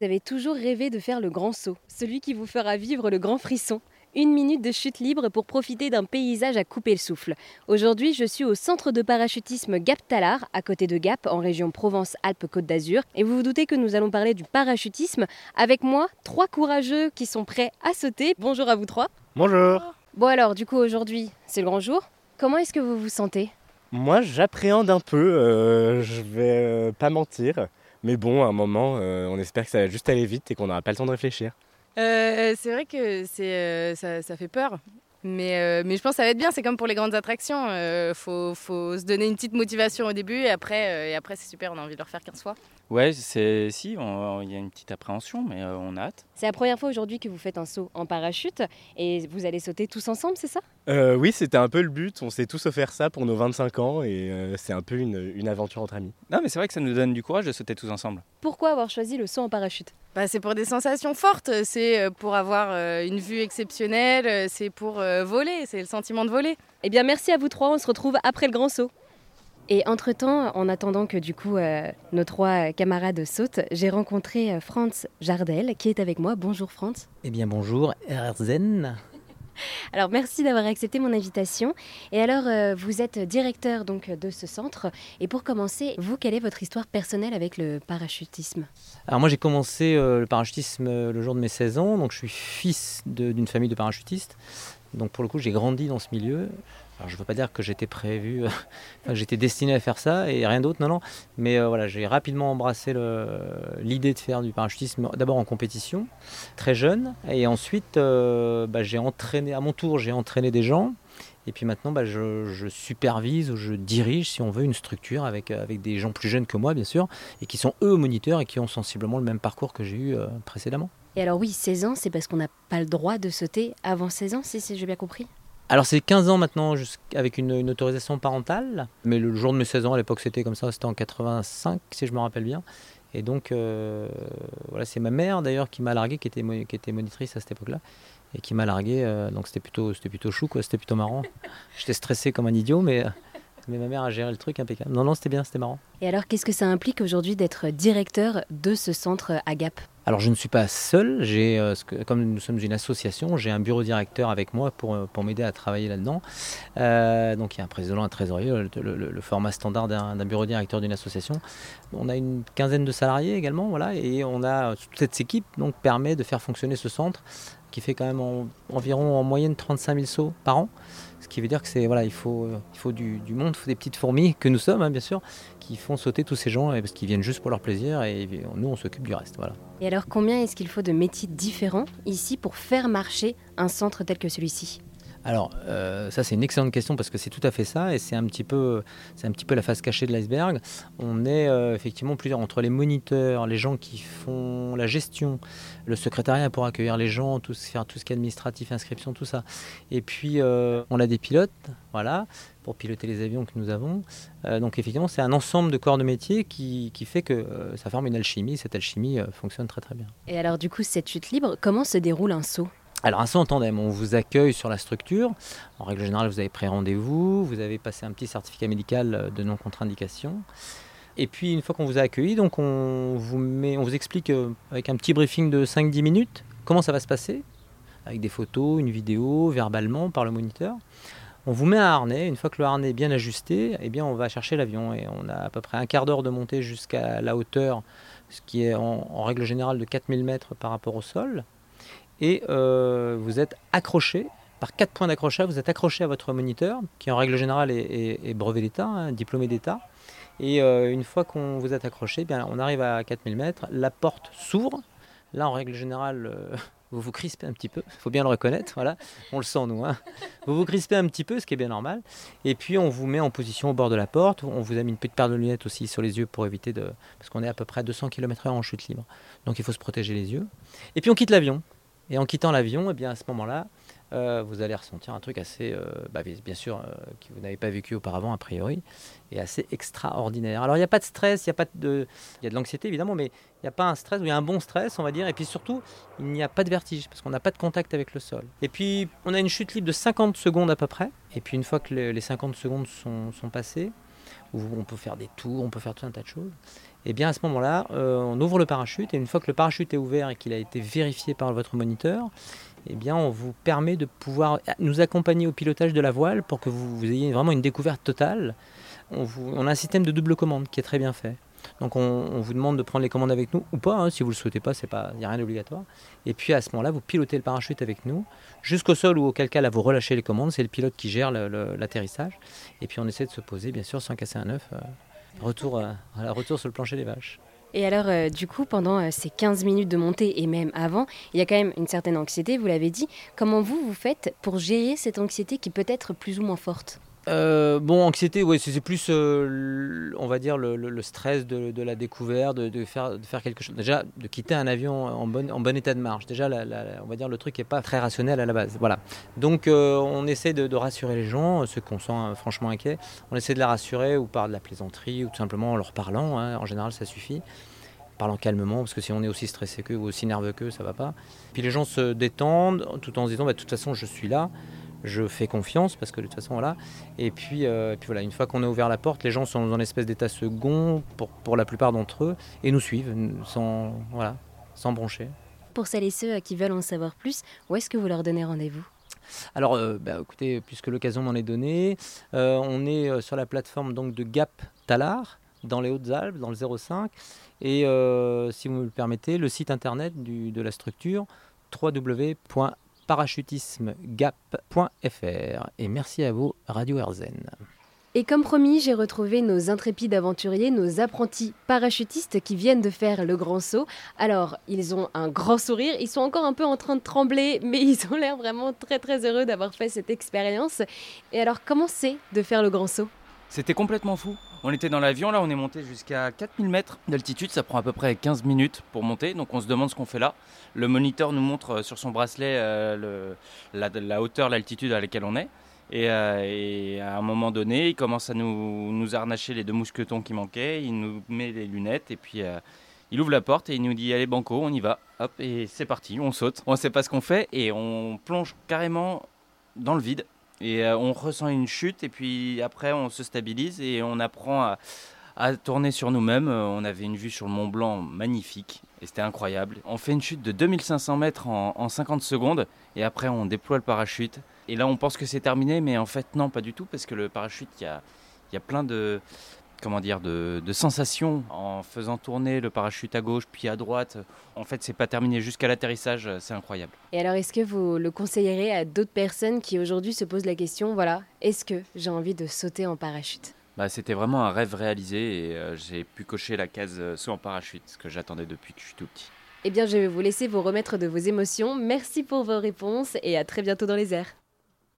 Vous avez toujours rêvé de faire le grand saut, celui qui vous fera vivre le grand frisson. Une minute de chute libre pour profiter d'un paysage à couper le souffle. Aujourd'hui, je suis au centre de parachutisme Gap Talar, à côté de Gap, en région Provence-Alpes-Côte d'Azur. Et vous vous doutez que nous allons parler du parachutisme. Avec moi, trois courageux qui sont prêts à sauter. Bonjour à vous trois. Bonjour. Bon alors, du coup, aujourd'hui, c'est le grand jour. Comment est-ce que vous vous sentez? Moi, j'appréhende un peu, euh, je vais euh, pas mentir. Mais bon, à un moment, euh, on espère que ça va juste aller vite et qu'on n'aura pas le temps de réfléchir. Euh, c'est vrai que c'est, euh, ça, ça fait peur. Mais, euh, mais je pense que ça va être bien, c'est comme pour les grandes attractions. Il faut, faut se donner une petite motivation au début et après, euh, et après c'est super, on a envie de le refaire 15 fois. Ouais, c'est si, on- il y a une petite appréhension, mais euh, on a hâte. C'est la première fois aujourd'hui que vous faites un saut en parachute et vous allez sauter tous ensemble, c'est ça? Euh, oui, c'était un peu le but. On s'est tous offert ça pour nos 25 ans et euh, c'est un peu une, une aventure entre amis. Non, mais c'est vrai que ça nous donne du courage de sauter tous ensemble. Pourquoi avoir choisi le saut en parachute? Bah, c'est pour des sensations fortes, c'est euh, pour avoir euh, une vue exceptionnelle, euh, c'est pour euh, voler, c'est le sentiment de voler. Eh bien, merci à vous trois. On se retrouve après le grand saut. Et entre-temps, en attendant que du coup euh, nos trois camarades sautent, j'ai rencontré euh, Franz Jardel qui est avec moi. Bonjour Franz. Eh bien bonjour, Erzen. Alors merci d'avoir accepté mon invitation. Et alors euh, vous êtes directeur donc de ce centre. Et pour commencer, vous quelle est votre histoire personnelle avec le parachutisme? Alors moi j'ai commencé euh, le parachutisme euh, le jour de mes 16 ans, donc je suis fils d'une famille de parachutistes. Donc pour le coup j'ai grandi dans ce milieu. Alors je ne veux pas dire que j'étais prévu, enfin, j'étais destiné à faire ça et rien d'autre, non, non. Mais euh, voilà, j'ai rapidement embrassé l'idée de faire du parachutisme d'abord en compétition, très jeune. Et ensuite euh, bah, j'ai entraîné, à mon tour j'ai entraîné des gens. Et puis maintenant, bah, je, supervise ou je dirige, si on veut, une structure avec, euh, avec des gens plus jeunes que moi, bien sûr, et qui sont eux moniteurs et qui ont sensiblement le même parcours que j'ai eu précédemment. Et alors oui, 16 ans, c'est parce qu'on n'a pas le droit de sauter avant 16 ans, si j'ai bien compris? Alors c'est 15 ans maintenant avec une, autorisation parentale, mais le jour de mes 16 ans, à l'époque c'était comme ça, c'était en 85 si je me rappelle bien. Et donc euh, voilà, c'est ma mère d'ailleurs qui m'a largué, qui était, qui était monitrice à cette époque-là, et qui m'a largué, euh, donc c'était plutôt, plutôt chou, quoi, c'était plutôt marrant. J'étais stressé comme un idiot, mais, mais ma mère a géré le truc impeccable. Non, non, c'était bien, c'était marrant. Et alors qu'est-ce que ça implique aujourd'hui d'être directeur de ce centre à Gap Alors je ne suis pas seul, euh, comme nous sommes une association, j'ai un bureau directeur avec moi pour, euh, m'aider à travailler là-dedans. Euh, donc il y a un président, un trésorier, le, format standard d'un bureau directeur d'une association. On a une quinzaine de salariés également, voilà, et on a toute cette équipe donc permet de faire fonctionner ce centre qui fait quand même en- environ en moyenne 35 000 sauts par an. Ce qui veut dire que c'est voilà, il faut, du monde, il faut des petites fourmis que nous sommes hein, bien sûr, qui font sauter tous ces gens parce qu'ils viennent juste pour leur plaisir et nous on s'occupe du reste. Voilà. Et alors combien est-ce qu'il faut de métiers différents ici pour faire marcher un centre tel que celui-ci? Alors, euh, ça c'est une excellente question parce que c'est tout à fait ça et c'est un petit peu, la face cachée de l'iceberg. On est euh, effectivement plusieurs entre les moniteurs, les gens qui font la gestion, le secrétariat pour accueillir les gens, tout, faire tout ce qui est administratif, inscription, tout ça. Et puis euh, on a des pilotes, voilà, pour piloter les avions que nous avons. Donc effectivement, c'est un ensemble de corps de métier qui, qui fait que ça forme une alchimie. Cette alchimie fonctionne très très bien. Et alors du coup, cette chute libre, comment se déroule un saut? Alors saut en tandem, on vous accueille sur la structure. En règle générale, vous avez pris rendez-vous, vous avez passé un petit certificat médical euh, de non contre-indication. Et puis une fois qu'on vous a accueilli, on vous explique euh, avec un petit briefing de 5-10 minutes comment ça va se passer, avec des photos, une vidéo, verbalement par le moniteur. On vous met un harnais. Une fois que le harnais est bien ajusté, eh bien on va chercher l'avion et on a à peu près un quart d'heure de montée jusqu'à la hauteur, ce qui est en, en règle générale de 4000 mètres par rapport au sol et euh, vous êtes accroché par quatre points d'accrochage. Vous êtes accroché à votre moniteur, qui en règle générale est, brevet d'État, hein, diplômé d'État. Et euh, une fois qu'on vous êtes accroché, eh bien, on arrive à 4000 mètres, la porte s'ouvre. Là, en règle générale, euh, vous vous crispez un petit peu, il faut bien le reconnaître, voilà, on le sent nous. hein. Vous vous crispez un petit peu, ce qui est bien normal. Et puis on vous met en position au bord de la porte. On vous a mis une petite paire de lunettes aussi sur les yeux pour éviter de... Parce qu'on est à peu près à 200 km/h en chute libre. Donc il faut se protéger les yeux. Et puis on quitte l'avion. Et en quittant l'avion, eh bien à ce moment-là, euh, vous allez ressentir un truc assez, euh, bah, bien sûr, euh, que vous n'avez pas vécu auparavant a priori, et assez extraordinaire. Alors il n'y a pas de stress, il y a pas de, il y a de l'anxiété évidemment, mais il n'y a pas un stress, il y a un bon stress, on va dire, et puis surtout, il n'y a pas de vertige, parce qu'on n'a pas de contact avec le sol. Et puis on a une chute libre de 50 secondes à peu près, et puis une fois que le- les 50 secondes sont, sont passées, où on peut faire des tours, on peut faire tout un tas de choses. Et bien à ce moment-là, euh, on ouvre le parachute et une fois que le parachute est ouvert et qu'il a été vérifié par votre moniteur, eh bien on vous permet de pouvoir nous accompagner au pilotage de la voile pour que vous, vous ayez vraiment une découverte totale. On, a un système de double commande qui est très bien fait. Donc on, vous demande de prendre les commandes avec nous ou pas, hein, si vous ne le souhaitez pas, il n'y a rien d'obligatoire. Et puis à ce moment-là, vous pilotez le parachute avec nous jusqu'au sol ou auquel cas là vous relâchez les commandes, c'est le pilote qui gère l'atterrissage. Et puis on essaie de se poser bien sûr sans casser un œuf. euh, la retour sur le plancher des vaches. Et alors, euh, du coup, pendant euh, ces 15 minutes de montée et même avant, il y a quand même une certaine anxiété, vous l'avez dit. Comment vous, vous faites pour gérer cette anxiété qui peut être plus ou moins forte? Euh, bon, anxiété, c'est plus, euh, on va dire, le, stress de, la découverte, de, faire, quelque chose. Déjà, de quitter un avion en bon, état de marche. Déjà, la- la- on va dire, le truc n'est pas très rationnel à la base. Voilà. Donc, euh, on essaie de, rassurer les gens, ceux qu'on sent euh, franchement inquiets. On essaie de les rassurer ou par de la plaisanterie ou tout simplement en leur parlant. hein. En général, ça suffit. Parlant calmement, parce que si on est aussi stressé qu'eux ou aussi nerveux qu'eux, ça va pas. Puis les gens se détendent tout en se disant, bah, de toute façon, je suis là je fais confiance parce que de toute façon voilà. Et puis, euh, et puis voilà une fois qu'on a ouvert la porte les gens sont dans une espèce d'état second pour, pour la plupart d'entre eux et nous suivent sans voilà sans broncher. Pour celles et ceux euh, qui veulent en savoir plus, où est-ce que vous leur donnez rendez-vous? Alors euh, bah, écoutez puisque l'occasion m'en est donnée euh, on est sur la plateforme donc de Gap Talar dans les Hautes-Alpes dans le 05 et si vous me le permettez le site internet du- de la structure www.parachutismegap.fr et merci à vous Radio Erzen. Et comme promis, j'ai retrouvé nos intrépides aventuriers, nos apprentis parachutistes qui viennent de faire le grand saut. Alors, ils ont un grand sourire, ils sont encore un peu en train de trembler, mais ils ont l'air vraiment très très heureux d'avoir fait cette expérience. Et alors, comment c'est de faire le grand saut? C'était complètement fou. On était dans l'avion, là, on est monté jusqu'à 4000 mètres d'altitude. Ça prend à peu près 15 minutes pour monter. Donc on se demande ce qu'on fait là. Le moniteur nous montre euh, sur son bracelet euh, la, hauteur, l'altitude à laquelle on est. Et, euh, et à un moment donné, il commence à nous, nous les deux mousquetons qui manquaient. Il nous met les lunettes et puis il ouvre la porte et il nous dit Allez, Banco, on y va. Hop, et c'est parti, on saute. On ne sait pas ce qu'on fait et on plonge carrément dans le vide. Et euh, on ressent une chute et puis après on se stabilise et on apprend à, tourner sur nous-mêmes. Euh, On avait une vue sur le Mont Blanc magnifique et c'était incroyable. On fait une chute de 2500 mètres en, en 50 secondes et après on déploie le parachute. Et là on pense que c'est terminé mais en fait non pas du tout parce que le parachute il y a plein de comment dire de, de sensations en faisant tourner le parachute à gauche puis à droite. En fait c'est pas terminé jusqu'à l'atterrissage, c'est incroyable. Et alors, est-ce que vous le conseillerez à d'autres personnes qui aujourd'hui se posent la question, voilà, est-ce que j'ai envie de sauter en parachute? Bah, c'était vraiment un rêve réalisé et euh, j'ai pu cocher la case euh, saut en parachute, ce que j'attendais depuis que je suis tout petit. Eh bien, je vais vous laisser vous remettre de vos émotions. Merci pour vos réponses et à très bientôt dans les airs.